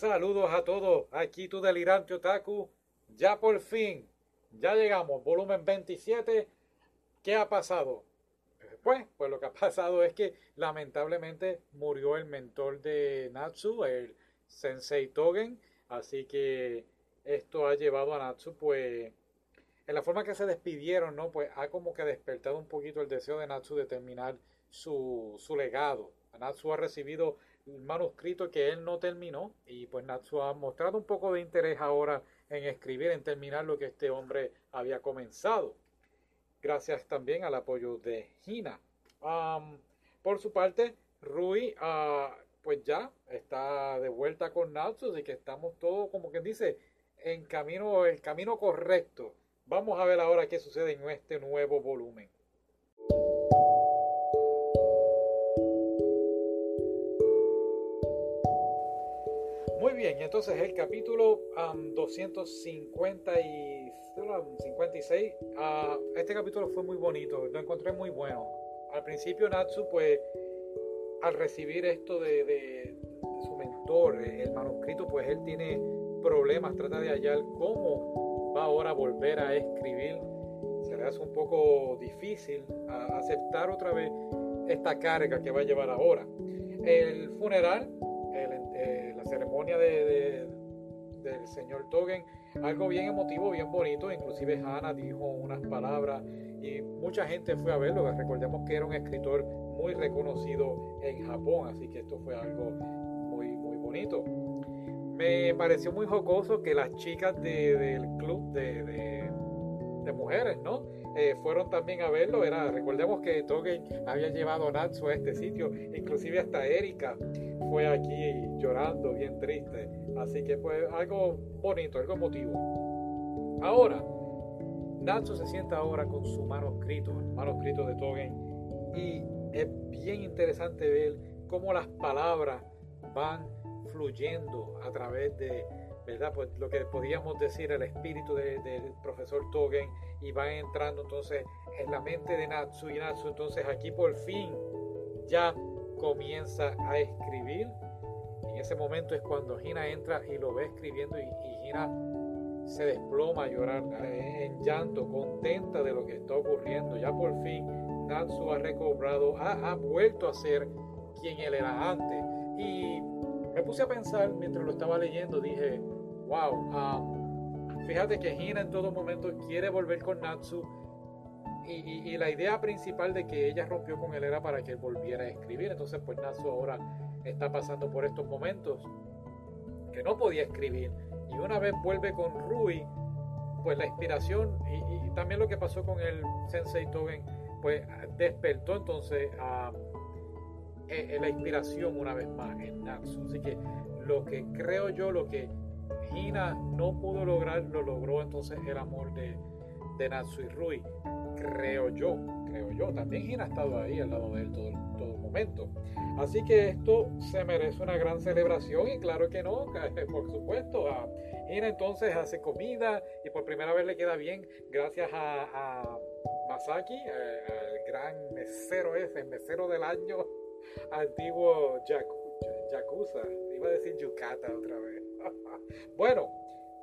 Saludos a todos, aquí tu delirante otaku. Ya por fin, ya llegamos, volumen 27. ¿Qué ha pasado? Pues, pues lo que ha pasado es que lamentablemente murió el mentor de Natsu, el Sensei Togen. Así que esto ha llevado a Natsu, pues, en la forma que se despidieron, ¿no? Pues ha como que despertado un poquito el deseo de Natsu de terminar su, su legado. Natsu ha recibido el manuscrito que él no terminó y pues Natsu ha mostrado un poco de interés ahora en escribir, en terminar lo que este hombre había comenzado. Gracias también al apoyo de Hina. por su parte, Rui, uh, pues ya está de vuelta con Natsu, así que estamos todos, como quien dice, en camino, el camino correcto. Vamos a ver ahora qué sucede en este nuevo volumen. Bien, entonces el capítulo 256, uh, este capítulo fue muy bonito, lo encontré muy bueno. Al principio Natsu, pues, al recibir esto de, de, su mentor, el manuscrito, pues él tiene problemas, trata de hallar cómo va ahora a volver a escribir. Se le hace un poco difícil aceptar otra vez esta carga que va a llevar ahora. El funeral de, del señor Togen, algo bien emotivo, bien bonito, inclusive Hannah dijo unas palabras y mucha gente fue a verlo, recordemos que era un escritor muy reconocido en Japón, así que esto fue algo muy, muy bonito. Me pareció muy jocoso que las chicas del club de, mujeres, ¿no? Eh, fueron también a verlo. Era, recordemos que Togen había llevado a Natsu a este sitio, inclusive hasta Erika fue aquí llorando, bien triste. Así que fue algo bonito, algo emotivo. Ahora, Natsu se sienta ahora con su manuscrito, el manuscrito de Togen, y es bien interesante ver cómo las palabras van fluyendo a través de, Pues lo que podríamos decir el espíritu del profesor Togen y van entrando entonces en la mente de Natsu y Natsu entonces aquí por fin ya comienza a escribir. En ese momento es cuando Hina entra y lo ve escribiendo y, Hina se desploma a llorar eh, en llanto, contenta de lo que está ocurriendo. Ya por fin Natsu ha recobrado, ha, vuelto a ser quien él era antes. Y me puse a pensar mientras lo estaba leyendo, dije, wow, ah, fíjate que Hina en todo momento quiere volver con Natsu y, la idea principal de que ella rompió con él era para que él volviera a escribir. Entonces, pues Natsu ahora está pasando por estos momentos que no podía escribir. Y una vez vuelve con Rui, pues la inspiración y, también lo que pasó con el Sensei Togen, pues despertó entonces a, e, e, la inspiración una vez más en Natsu. Así que lo que creo yo, lo que Hina no pudo lograr, lo logró entonces el amor de, de Natsu y Rui creo yo, creo yo. También Gina ha estado ahí al lado de él todo, todo el momento. Así que esto se merece una gran celebración y claro que no, por supuesto. Gina entonces hace comida y por primera vez le queda bien gracias a, Masaki, eh, el gran mesero ese, mesero del año, antiguo Yakuza. Iba a decir Yucata otra vez. bueno,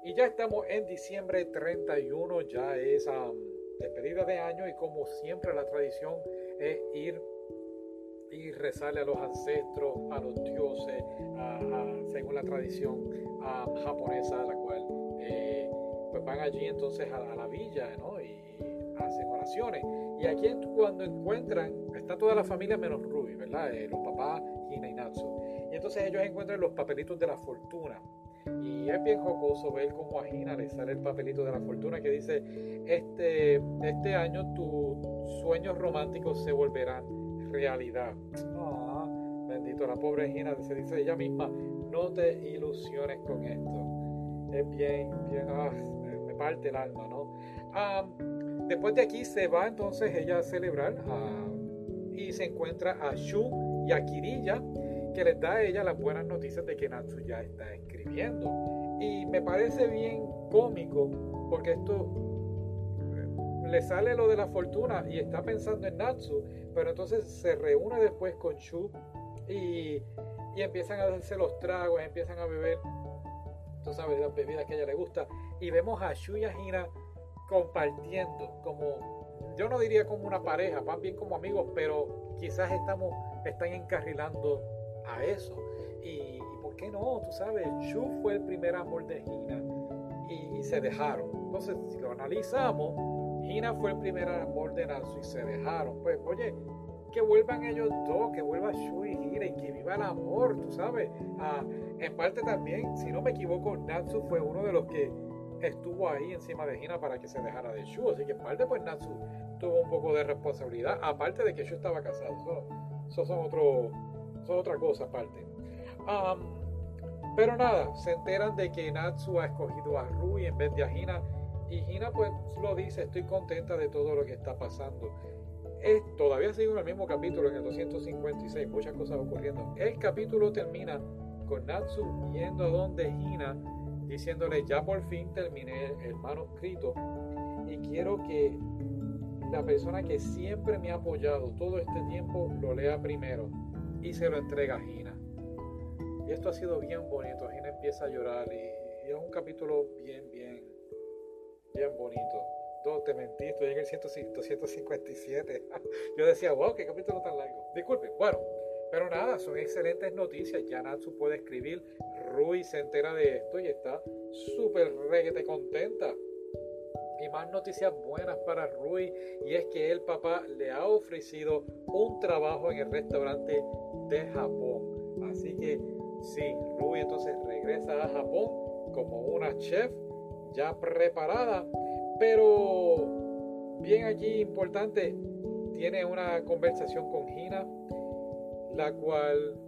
y ya estamos en diciembre 31, ya es despedida de año y como siempre la tradición es ir y rezarle a los ancestros, a los dioses, según la tradición japonesa, la cual eh, pues van allí entonces a, la villa ¿no? y hacen oraciones. Y aquí cuando encuentran, está toda la familia menos Ruby, ¿verdad? Eh, los papás, y Natsu. Y entonces ellos encuentran los papelitos de la fortuna y es bien jocoso ver cómo a Gina le sale el papelito de la fortuna que dice, este, este año tus sueños románticos se volverán realidad. Ah, bendito, la pobre Gina se dice ella misma, no te ilusiones con esto. Es bien, bien, ah, me parte el alma, ¿no? Ah, después de aquí se va entonces ella a celebrar y se encuentra a Shu y a Kirilla que les da a ella las buenas noticias de que Natsu ya está escribiendo. Y me parece bien cómico porque esto eh, le sale lo de la fortuna y está pensando en Natsu, pero entonces se reúne después con Shu y, y empiezan a hacerse los tragos, empiezan a beber, tú sabes, las bebidas que a ella le gusta. Y vemos a Shu y a Hina compartiendo como, yo no diría como una pareja, más bien como amigos, pero quizás estamos, están encarrilando a eso. Y, ¿por qué no? Tú sabes, Shu fue el primer amor de Hina y, se dejaron. Entonces, si lo analizamos, Hina fue el primer amor de Natsu y se dejaron. Pues, oye, que vuelvan ellos dos, que vuelva Shu y Hina y que viva el amor, tú sabes. Ah, en parte también, si no me equivoco, Natsu fue uno de los que estuvo ahí encima de Hina para que se dejara de Shu. Así que en parte, pues Natsu tuvo un poco de responsabilidad, aparte de que Shu estaba casado. Eso, son, otro, son otra cosa aparte. pero nada, se enteran de que Natsu ha escogido a Rui en vez de a Hina. Y Hina pues lo dice, estoy contenta de todo lo que está pasando. Es, todavía sigue en el mismo capítulo, en el 256, muchas cosas ocurriendo. El capítulo termina con Natsu yendo a donde Hina diciéndole, ya por fin terminé el manuscrito y quiero que la persona que siempre me ha apoyado todo este tiempo lo lea primero y se lo entrega a Gina. Y esto ha sido bien bonito. Gina empieza a llorar y, es un capítulo bien, bien, bien bonito. No, te mentí, estoy en el 157. Yo decía, wow, qué capítulo tan largo. Disculpe, bueno, pero nada, son excelentes noticias. Ya Natsu puede escribir. Rui se entera de esto y está súper reguete contenta. Y más noticias buenas para Rui y es que el papá le ha ofrecido un trabajo en el restaurante de Japón. Así que sí, Rui entonces regresa a Japón como una chef ya preparada. Pero bien allí importante, tiene una conversación con Hina la cual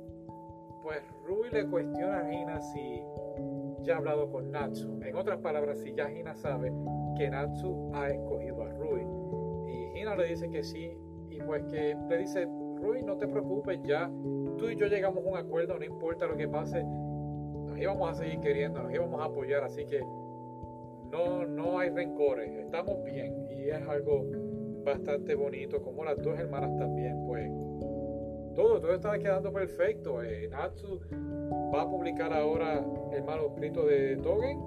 pues Rui le cuestiona a Hina si ya ha hablado con Natsu. En otras palabras, si ya Hina sabe que Natsu ha escogido a Rui. Y Hina le dice que sí, y pues que le dice, Rui, no te preocupes, ya tú y yo llegamos a un acuerdo, no importa lo que pase, nos íbamos a seguir queriendo, nos íbamos a apoyar, así que no, no hay rencores, estamos bien. Y es algo bastante bonito, como las dos hermanas también, pues todo, todo está quedando perfecto. Eh, Natsu va a publicar ahora el manuscrito de Togen.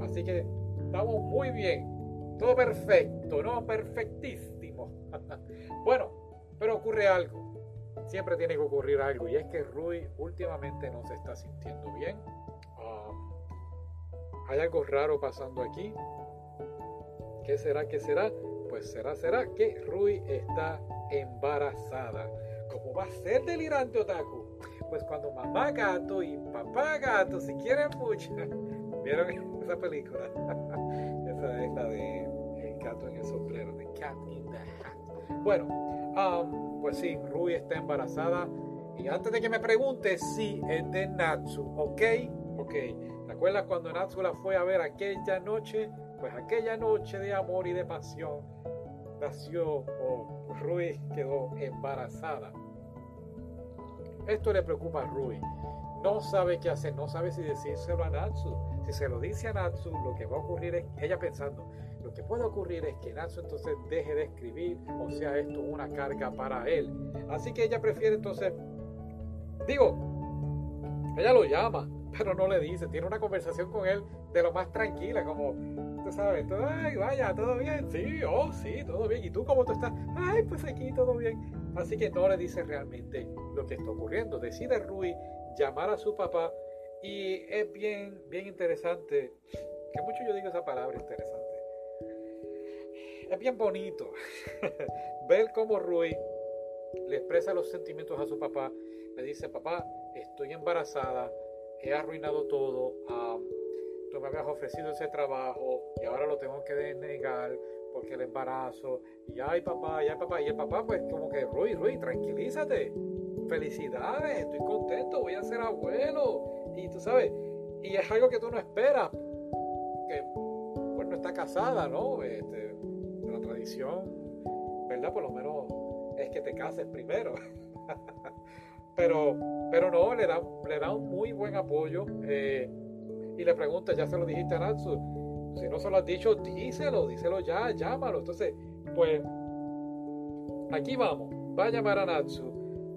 Así que estamos muy bien. Todo perfecto, ¿no? Perfectísimo. bueno, pero ocurre algo. Siempre tiene que ocurrir algo. Y es que Rui últimamente no se está sintiendo bien. Um, hay algo raro pasando aquí. ¿Qué será? ¿Qué será? Pues será, será que Rui está embarazada. ¿Cómo va a ser delirante otaku? Pues cuando mamá gato y papá gato se quieren mucho. ¿Vieron esa película? esa es la de El gato en el sombrero, The Cat in the Hat. Bueno, um, pues sí, Rui está embarazada. Y antes de que me pregunte, sí, es de Natsu, ¿ok? Ok. ¿Te acuerdas cuando Natsu la fue a ver aquella noche? Pues aquella noche de amor y de pasión nació o Rui quedó embarazada. Esto le preocupa a Rui. No sabe qué hacer, no sabe si decírselo a Natsu. Si se lo dice a Natsu, lo que va a ocurrir es, ella pensando, lo que puede ocurrir es que Natsu entonces deje de escribir, o sea, esto una carga para él. Así que ella prefiere entonces, digo, ella lo llama, pero no le dice, tiene una conversación con él de lo más tranquila, como, tú sabes, todo, ay, vaya, todo bien, sí, oh, sí, todo bien, ¿y tú cómo tú estás? Ay, pues aquí todo bien. Así que no le dice realmente lo que está ocurriendo. Decide Rui llamar a su papá y es bien, bien interesante, que mucho yo digo esa palabra interesante. Es bien bonito ver cómo Rui le expresa los sentimientos a su papá. Le dice, papá, estoy embarazada, he arruinado todo, tú me habías ofrecido ese trabajo y ahora lo tengo que denegar porque el embarazo, y ay papá, ay papá, y el papá pues como que, Rui, Rui, tranquilízate, felicidades, estoy contento, voy a ser abuelo, y tú sabes, y es algo que tú no esperas, que pues no está casada, ¿no? Este, la tradición, ¿verdad? Por lo menos es que te cases primero. pero, pero no, le da, le da un muy buen apoyo. Eh, y le pregunta, ya se lo dijiste a Natsu, si no se lo has dicho, díselo, díselo ya, llámalo. Entonces, pues, aquí vamos. Va a llamar a Natsu,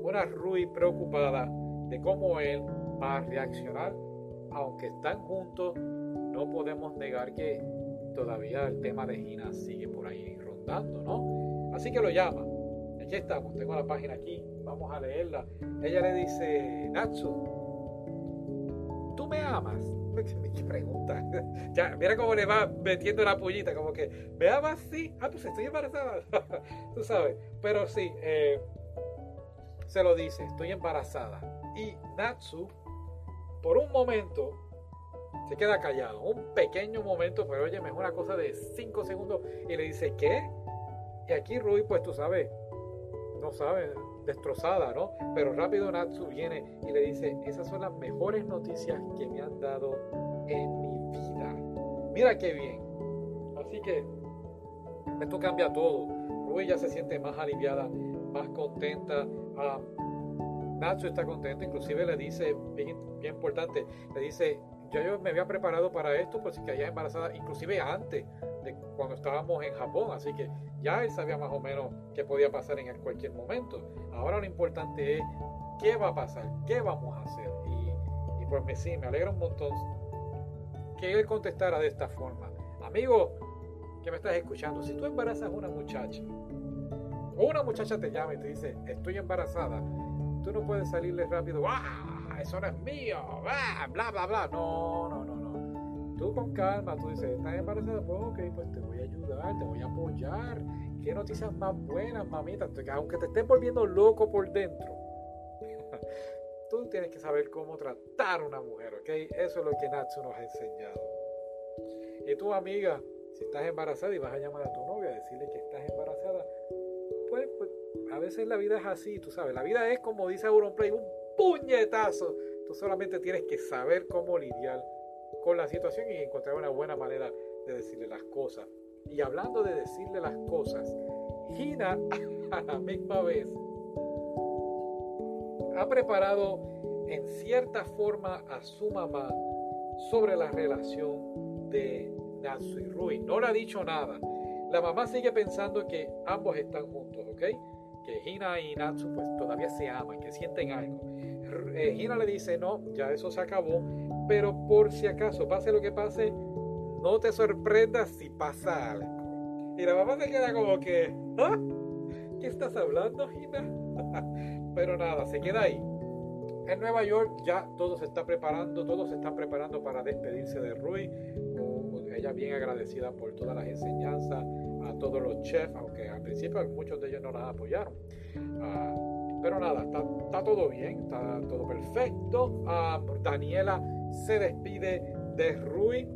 una Rui preocupada, de cómo él va a reaccionar. Aunque están juntos, no podemos negar que todavía el tema de Gina sigue por ahí rondando, ¿no? Así que lo llama. Aquí estamos, tengo la página aquí, vamos a leerla. Ella le dice, Natsu, ¿tú me amas? ¿Qué pregunta? ya, mira cómo le va metiendo la pullita, como que, ¿me amas? Sí. Ah, pues estoy embarazada. Tú sabes. Pero sí, eh, se lo dice, estoy embarazada. Y Natsu, por un momento, se queda callado. Un pequeño momento, pero oye, es una cosa de 5 segundos. Y le dice, ¿qué? Y aquí Rui, pues tú sabes, no sabe, destrozada, ¿no? Pero rápido Natsu viene y le dice, esas son las mejores noticias que me han dado en mi vida. Mira qué bien. Así que esto cambia todo. Rui ya se siente más aliviada, más contenta. Ah, Natsu está contento, inclusive le dice, bien, bien importante, le dice, ya yo me había preparado para esto, pues que haya embarazada, inclusive antes de cuando estábamos en Japón, así que ya él sabía más o menos qué podía pasar en cualquier momento. Ahora lo importante es qué va a pasar, qué vamos a hacer. Y, y pues me, sí, me alegra un montón que él contestara de esta forma. Amigo que me estás escuchando, si tú embarazas a una muchacha, una muchacha te llama y te dice, estoy embarazada, tú no puedes salirle rápido, ¡ah! Eso no es mío, ¡ah! bla, bla, bla. No, no, no, no. Tú con calma, tú dices, ¿estás embarazada? Pues ok, pues te voy a ayudar, te voy a apoyar. Qué noticias más buenas, mamita. Aunque te estés volviendo loco por dentro, tú tienes que saber cómo tratar a una mujer, ¿ok? Eso es lo que Natsu nos ha enseñado. Y tu amiga, si estás embarazada y vas a llamar a tu novia a decirle que estás embarazada, pues, pues a veces la vida es así, tú sabes. La vida es como dice Auronplay, un puñetazo. Tú solamente tienes que saber cómo lidiar con la situación y encontrar una buena manera de decirle las cosas. Y hablando de decirle las cosas, Gina a la misma vez ha preparado en cierta forma a su mamá sobre la relación de Natsu y Rui. No le ha dicho nada. La mamá sigue pensando que ambos están juntos, ¿ok? Que Hina y Natsu pues todavía se aman, que sienten algo. Eh, Hina le dice, no, ya eso se acabó, pero por si acaso, pase lo que pase, no te sorprendas si pasa algo. Y la mamá se queda como que, ¿ah? ¿Qué estás hablando, Hina? pero nada, se queda ahí. En Nueva York ya todo se está preparando, todos se están preparando para despedirse de Rui. Ella bien agradecida por todas las enseñanzas, a todos los chefs, aunque al principio muchos de ellos no las apoyaron. Ah, pero nada, está, todo bien, está todo perfecto. Ah, Daniela se despide de Rui.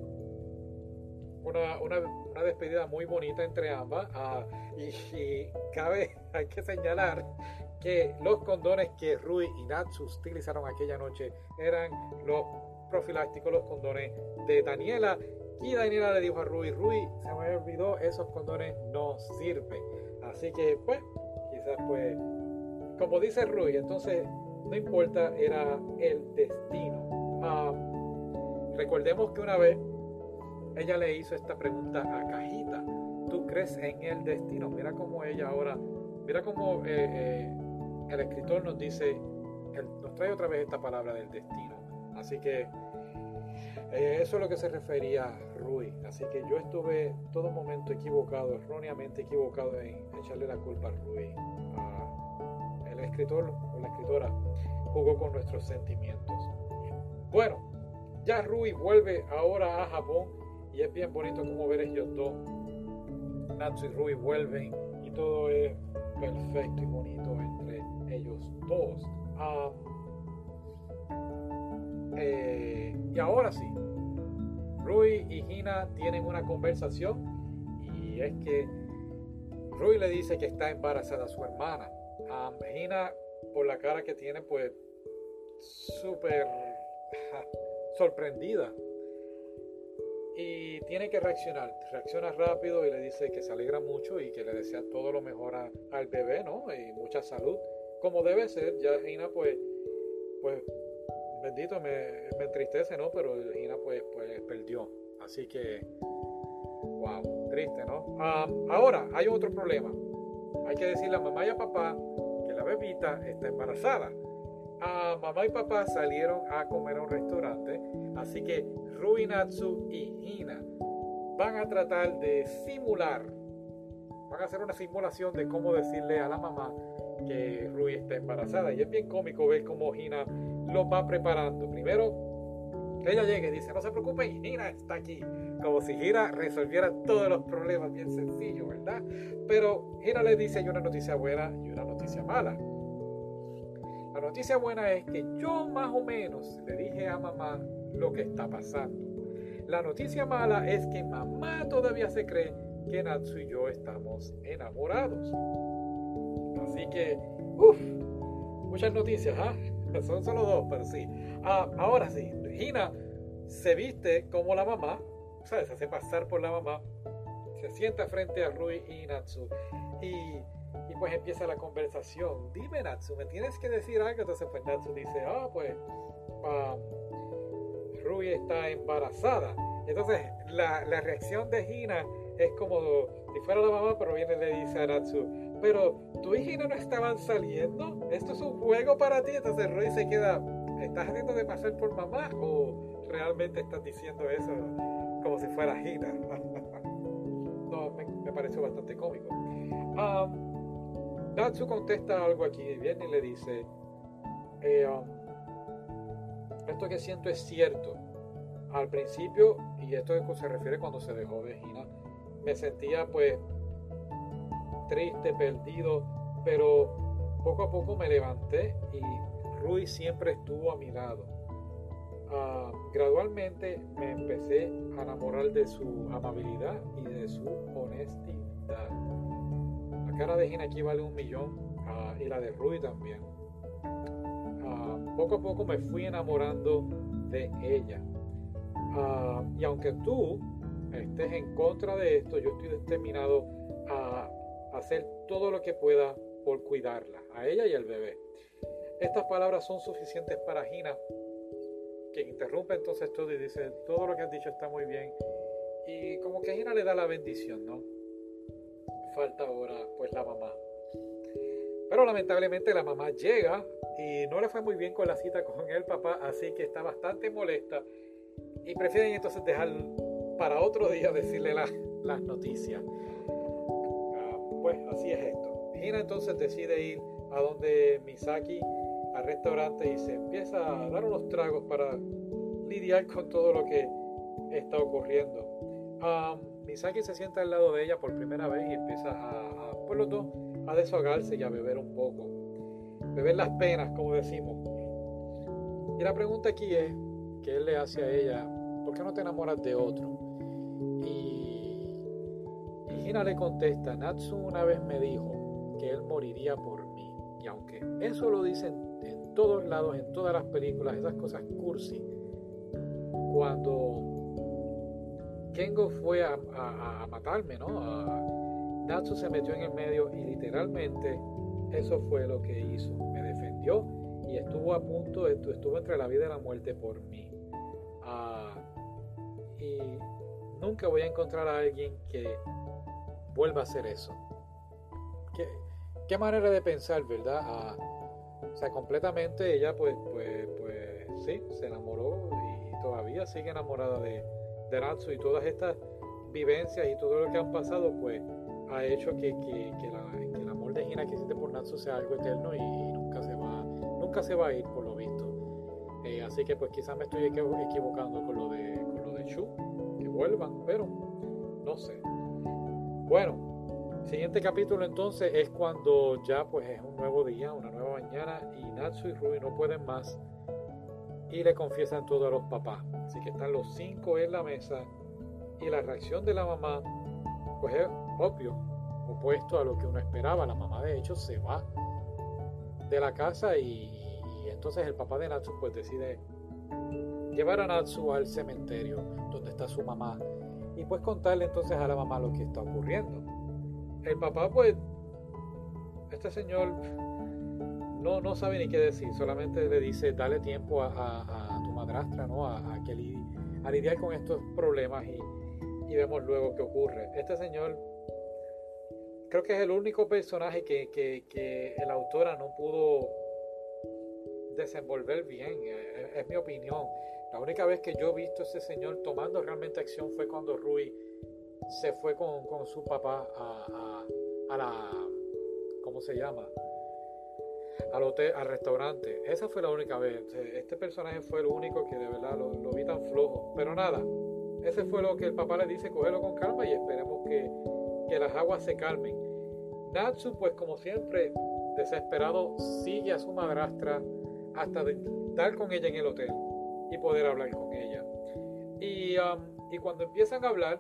Una, una, una, despedida muy bonita entre ambas. Ah, y, y, cabe, hay que señalar que los condones que Rui y Natsu utilizaron aquella noche eran los profilácticos, los condones de Daniela. Y Daniela le dijo a Rui, Rui, se me olvidó, esos condones no sirven. Así que, pues, quizás pues, como dice Rui, entonces no importa, era el destino. Ah, recordemos que una vez ella le hizo esta pregunta a Cajita. ¿Tú crees en el destino? Mira cómo ella ahora, mira cómo eh, eh, el escritor nos dice, nos trae otra vez esta palabra del destino. Así que eh, eso es lo que se refería Rui. Así que yo estuve todo momento equivocado, erróneamente equivocado en echarle la culpa a Rui. el escritor o la escritora jugó con nuestros sentimientos. Bueno, ya Rui vuelve ahora a Japón y es bien bonito como ver ellos dos. Natsu y Rui vuelven y todo es perfecto y bonito entre ellos dos. Eh, y ahora sí, Rui y Gina tienen una conversación y es que Rui le dice que está embarazada a su hermana. Gina, por la cara que tiene, pues súper sorprendida. Y tiene que reaccionar. Reacciona rápido y le dice que se alegra mucho y que le desea todo lo mejor al bebé, ¿no? Y mucha salud. Como debe ser, ya Gina pues, pues bendito, me, me entristece, ¿no? Pero Gina pues, pues perdió. Así que, wow, triste, ¿no? ahora, hay otro problema. Hay que decirle a mamá y a papá que la bebita está embarazada. a mamá y papá salieron a comer a un restaurante, así que Rui, Natsu y Hina van a tratar de simular, van a hacer una simulación de cómo decirle a la mamá que Rui está embarazada. Y es bien cómico ver cómo Hina lo va preparando. Primero ella llega y dice, no se preocupen, Hina está aquí. Como si Hina resolviera todos los problemas bien sencillo, ¿verdad? Pero Hina le dice, hay una noticia buena y una noticia mala. La noticia buena es que yo más o menos le dije a mamá lo que está pasando. La noticia mala es que mamá todavía se cree que Natsu y yo estamos enamorados. Así que, uff, muchas noticias, ¿ah? Son solo dos, pero sí. Ah, ahora sí, Hina se viste como la mamá, ¿sabes? Se hace pasar por la mamá, se sienta frente a Rui y Natsu y pues empieza la conversación. Dime Natsu, ¿me tienes que decir algo? Entonces pues Natsu dice, ah, pues um, Rui está embarazada. Entonces la, la reacción de Hina es como si fuera la mamá, pero viene y le dice a Natsu, pero tú y Hina no estaban saliendo, esto es un juego para ti. Entonces Rui se queda, ¿estás haciendo de pasar por mamá o realmente estás diciendo eso como si fuera Hina? no, me, pareció bastante cómico. Um, Natsu contesta algo aquí, viene y le dice, eh, um, esto que siento es cierto. Al principio, y esto se refiere cuando se dejó de Hina, me sentía pues triste, perdido, pero poco a poco me levanté y Rui siempre estuvo a mi lado. Ah, gradualmente me empecé a enamorar de su amabilidad y de su honestidad. Cara de Gina aquí vale un millón ah, y la de Rui también. Ah, poco a poco me fui enamorando de ella. y aunque tú estés en contra de esto, yo estoy determinado a hacer todo lo que pueda por cuidarla, a ella y al bebé. Estas palabras son suficientes para Gina, que interrumpe entonces todo y dice, todo lo que has dicho está muy bien. Y como que Gina le da la bendición, ¿no? Falta ahora pues la mamá. Pero lamentablemente la mamá llega y no le fue muy bien con la cita con el papá, así que está bastante molesta y prefieren entonces dejar para otro día decirle las noticias. Ah, pues así es esto. Hina entonces decide ir a donde Misaki al restaurante y se empieza a dar unos tragos para lidiar con todo lo que está ocurriendo. Misaki se sienta al lado de ella por primera vez y empieza a, por los dos, a desahogarse y a beber un poco. Beber las penas, como decimos. Y la pregunta aquí es, ¿qué él le hace a ella? ¿Por qué no te enamoras de otro? Y, y Hina le contesta, Natsu una vez me dijo que él moriría por mí. Y aunque eso lo dicen en todos lados, en todas las películas, esas cosas cursi, cuando Kengo fue a, matarme, ¿no? Natsu se metió en el medio y literalmente eso fue lo que hizo. Me defendió y estuvo a punto, estuvo entre la vida y la muerte por mí. Ah, y nunca voy a encontrar a alguien que vuelva a hacer eso. ¿Qué, qué manera de pensar, verdad? Ah, o sea, completamente ella pues, pues, pues sí, se enamoró y todavía sigue enamorada de, de Natsu y todas estas vivencias y todo lo que han pasado pues ha hecho que, que, que, el amor de Hina que siente por Natsu sea algo eterno y, nunca se va nunca se va a ir por lo visto. Eh, así que pues quizás me estoy equivocando con lo de, con lo de Shu vuelvan, pero no sé. Bueno, siguiente capítulo entonces es cuando ya pues es un nuevo día, una nueva mañana y Natsu y Rui no pueden más y le confiesan todo a los papás. Así que están los cinco en la mesa y la reacción de la mamá pues es obvio, opuesto a lo que uno esperaba. La mamá de hecho se va de la casa y, y entonces el papá de Natsu pues decide llevar a Natsu al cementerio donde está su mamá y pues contarle entonces a la mamá lo que está ocurriendo. El papá pues, este señor no, no sabe ni qué decir, solamente le dice dale tiempo a, tu madrastra, ¿no? A, que a lidiar con estos problemas y, vemos luego qué ocurre. Este señor creo que es el único personaje que, que, que el autora no pudo desenvolver bien, eh, es, mi opinión. La única vez que yo he visto a ese señor tomando realmente acción fue cuando Rui se fue con, su papá a, a, la, ¿cómo se llama? Al hotel, al restaurante. Esa fue la única vez. Este personaje fue el único que de verdad lo, lo vi tan flojo. Pero nada, ese fue lo que el papá le dice, cógelo con calma y esperemos que, que las aguas se calmen. Natsu, pues como siempre, desesperado, sigue a su madrastra hasta estar con ella en el hotel y poder hablar con ella. Y, um, y cuando empiezan a hablar,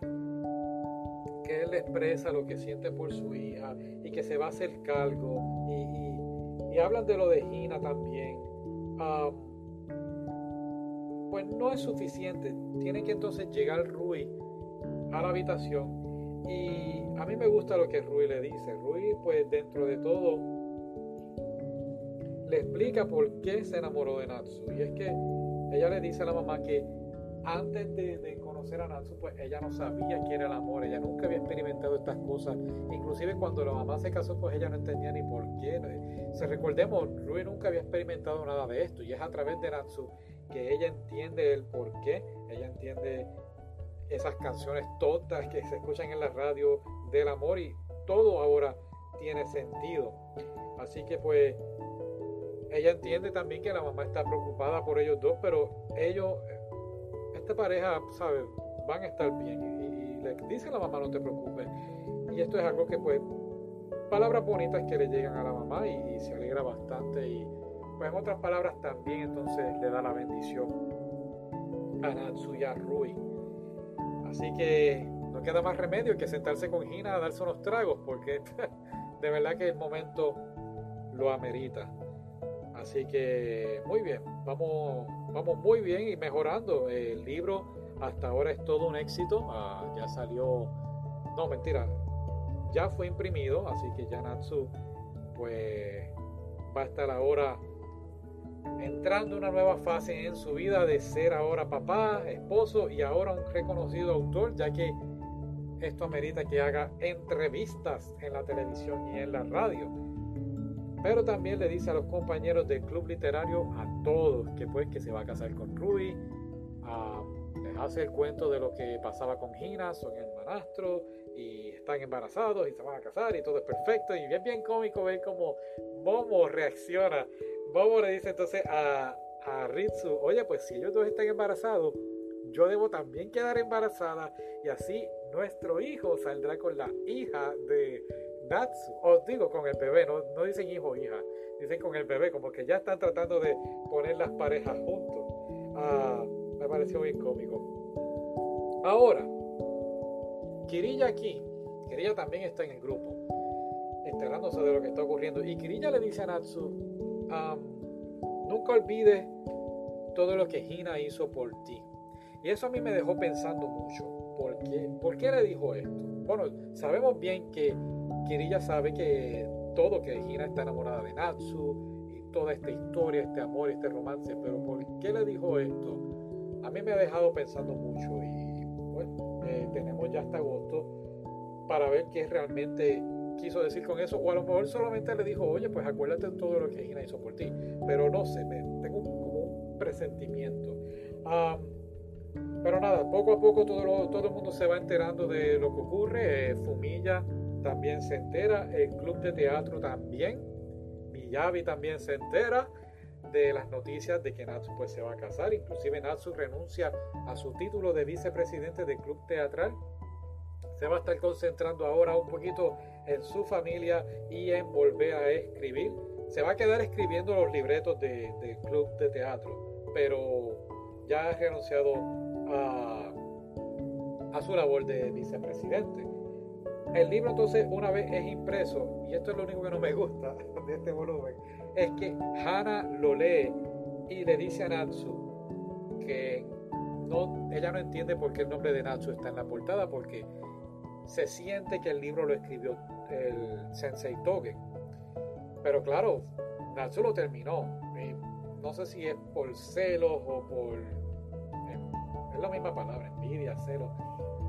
que él expresa lo que siente por su hija y que se va a hacer cargo y, hablan de lo de Gina también. Um, pues no es suficiente. Tiene que entonces llegar Rui a la habitación y a mí me gusta lo que Rui le dice. Rui pues dentro de todo le explica por qué se enamoró de Natsu. Y es que ella le dice a la mamá que antes de, conocer a Natsu, pues ella no sabía qué era el amor, ella nunca había experimentado estas cosas. Inclusive cuando la mamá se casó, pues ella no entendía ni por qué. Se recordemos, Rui nunca había experimentado nada de esto y es a través de Natsu que ella entiende el por qué, ella entiende esas canciones todas que se escuchan en la radio del amor y todo ahora tiene sentido. Así que pues ella entiende también que la mamá está preocupada por ellos dos, pero ellos, esta pareja, ¿sabes? Van a estar bien. Y, le dice a la mamá, no te preocupes. Y esto es algo que pues, palabras bonitas que le llegan a la mamá y, se alegra bastante. Y pues en otras palabras también entonces le da la bendición a Natsuya Rui. Así que no queda más remedio que sentarse con Gina a darse unos tragos porque de verdad que el momento lo amerita. Así que muy bien, vamos, vamos muy bien y mejorando. El libro hasta ahora es todo un éxito. Ah, ya salió, no mentira, ya fue imprimido, así que ya Natsu pues va a estar ahora entrando una nueva fase en su vida de ser ahora papá, esposo y ahora un reconocido autor, ya que esto amerita que haga entrevistas en la televisión y en la radio pero también le dice a los compañeros del club literario, a todos, que pues que se va a casar con Rui, les hace el cuento de lo que pasaba con Gina, son hermanastros y están embarazados y se van a casar y todo es perfecto y bien bien cómico ver cómo Momo reacciona. Momo le dice entonces a, a Ritsu, oye pues si ellos dos están embarazados, yo debo también quedar embarazada y así nuestro hijo saldrá con la hija de Natsu, os digo con el bebé, no, no dicen hijo o hija, dicen con el bebé, como que ya están tratando de poner las parejas juntos. Ah, me pareció bien cómico. Ahora, Kirilla aquí, Kirilla también está en el grupo, enterándose de lo que está ocurriendo. Y Kirilla le dice a Natsu, nunca olvides todo lo que Hina hizo por ti. Y eso a mí me dejó pensando mucho. ¿Por qué, ¿Por qué le dijo esto? Bueno, sabemos bien que Kirilla sabe que todo, que Hina está enamorada de Natsu y toda esta historia, este amor, este romance, pero ¿por qué le dijo esto? A mí me ha dejado pensando mucho y bueno, eh, tenemos ya hasta agosto para ver qué realmente quiso decir con eso, o a lo mejor solamente le dijo, oye, pues acuérdate de todo lo que Hina hizo por ti, pero no sé, me, tengo como un presentimiento. Pero nada, poco a poco todo, todo el mundo se va enterando de lo que ocurre. Eh, Fumilla también se entera, el club de teatro también, Miyabi también se entera de las noticias de que Natsu pues se va a casar, inclusive Natsu renuncia a su título de vicepresidente del club teatral, se va a estar concentrando ahora un poquito en su familia y en volver a escribir, se va a quedar escribiendo los libretos del club de teatro, pero ya ha renunciado a, a su labor de vicepresidente. El libro entonces una vez es impreso, y esto es lo único que no me gusta de este volumen, es que Hannah lo lee y le dice a Natsu que no, ella no entiende por qué el nombre de Natsu está en la portada, porque se siente que el libro lo escribió el Sensei Toge. Pero claro, Natsu lo terminó. No sé si es por celos o por... Es la misma palabra, envidia, celos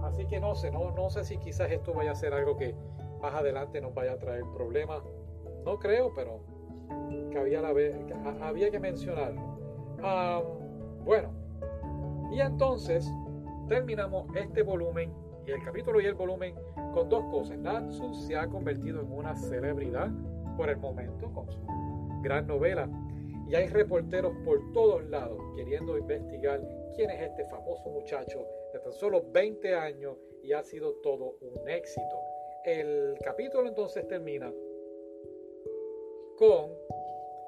Así que no sé, no, no sé si quizás esto vaya a ser algo que más adelante nos vaya a traer problemas. No creo, pero que había, que que mencionarlo. bueno, y entonces terminamos este volumen y el capítulo y el volumen con dos cosas. Natsu se ha convertido en una celebridad por el momento con su gran novela y hay reporteros por todos lados queriendo investigar quién es este famoso muchacho de tan solo 20 años y ha sido todo un éxito. El capítulo entonces termina con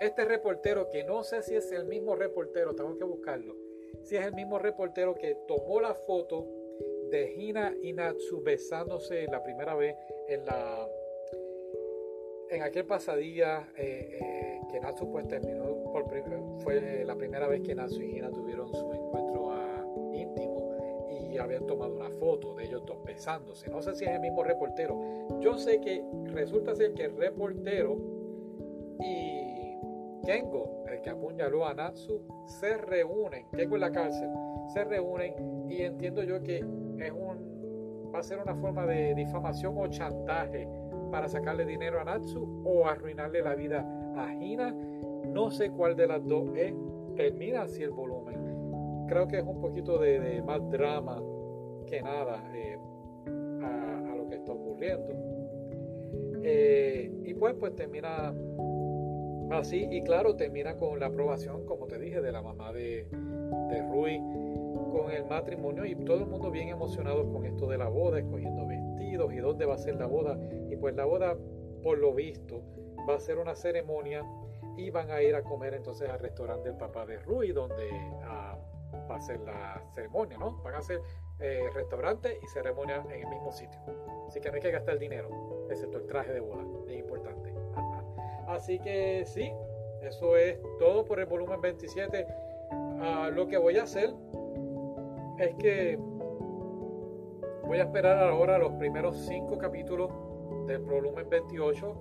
este reportero que no sé si es el mismo reportero, tengo que buscarlo, si es el mismo reportero que tomó la foto de Hina y Natsu besándose la primera vez en la en aquel pasadilla eh, eh, que Natsu pues terminó por fue la primera vez que Natsu y Hina tuvieron su encuentro íntimo y habían tomado una foto de ellos dos besándose. No sé si es el mismo reportero. Yo sé que resulta ser que el reportero y Kengo, el que apuñaló a Natsu, se reúnen, Kengo en la cárcel, se reúnen y entiendo yo que es un, va a ser una forma de difamación o chantaje para sacarle dinero a Natsu o arruinarle la vida a Hina. No sé cuál de las dos es. Termina así el volumen. Creo que es un poquito de, más drama que nada eh, a, lo que está ocurriendo. Eh, y pues, pues termina así. Y claro, termina con la aprobación, como te dije, de la mamá de, de Rui con el matrimonio y todo el mundo bien emocionado con esto de la boda, escogiendo y dónde va a ser la boda. Y pues la boda, por lo visto, va a ser una ceremonia y van a ir a comer entonces al restaurante del papá de Rui, donde ah, va a ser la ceremonia, ¿no? Van a hacer eh, restaurante y ceremonia en el mismo sitio. Así que no hay que gastar dinero, excepto el traje de boda, es importante. Así que sí, eso es todo por el volumen 27. Ah, lo que voy a hacer es que voy a esperar ahora los primeros cinco capítulos del volumen 28.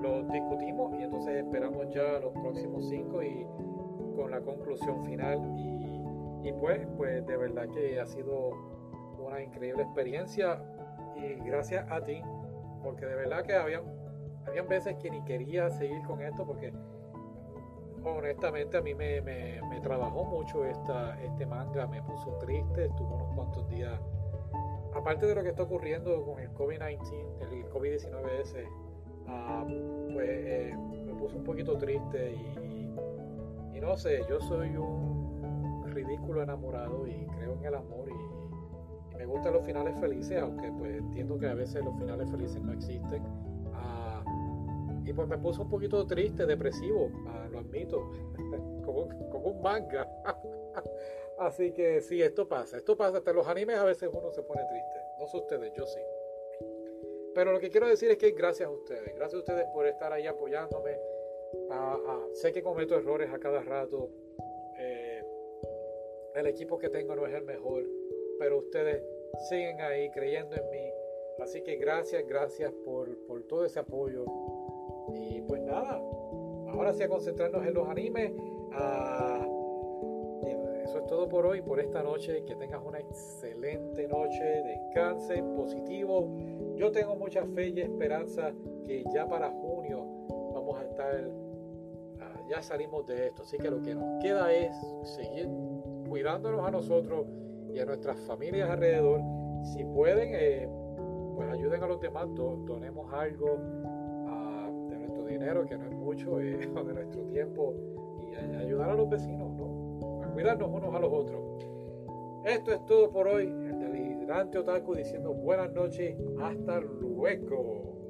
Los discutimos y entonces esperamos ya los próximos cinco y con la conclusión final. Y, pues, pues de verdad que ha sido una increíble experiencia y gracias a ti, porque de verdad que habían, habían veces que ni quería seguir con esto porque honestamente a mí me, me, trabajó mucho esta, este manga, me puso triste, estuvo unos cuantos días, aparte de lo que está ocurriendo con el COVID-19, el COVID-19 ese, ah, pues eh, me puso un poquito triste y, y, no sé, yo soy un ridículo enamorado y creo en el amor y, y me gustan los finales felices, aunque pues entiendo que a veces los finales felices no existen y pues me puso un poquito triste, depresivo, ah, lo admito, como, un manga. Así que sí, esto pasa, esto pasa, hasta los animes a veces uno se pone triste, no sé ustedes, yo sí. Pero lo que quiero decir es que gracias a ustedes, gracias a ustedes por estar ahí apoyándome. Ah, ah, sé que cometo errores a cada rato. Eh, el equipo que tengo no es el mejor, pero ustedes siguen ahí creyendo en mí. Así que gracias, gracias por, por todo ese apoyo. Y pues nada, ahora sí a concentrarnos en los animes. Ah, eso es todo por hoy, por esta noche. Que tengas una excelente noche, descansen, positivo. Yo tengo mucha fe y esperanza que ya para junio vamos a estar, ah, ya salimos de esto. Así que lo que nos queda es seguir cuidándonos a nosotros y a nuestras familias alrededor. Si pueden, eh, pues ayuden a los demás, donemos algo que no es mucho, eh, de nuestro tiempo y ayudar a los vecinos, ¿no? A cuidarnos unos a los otros. Esto es todo por hoy. El delirante Otaku diciendo buenas noches. Hasta luego.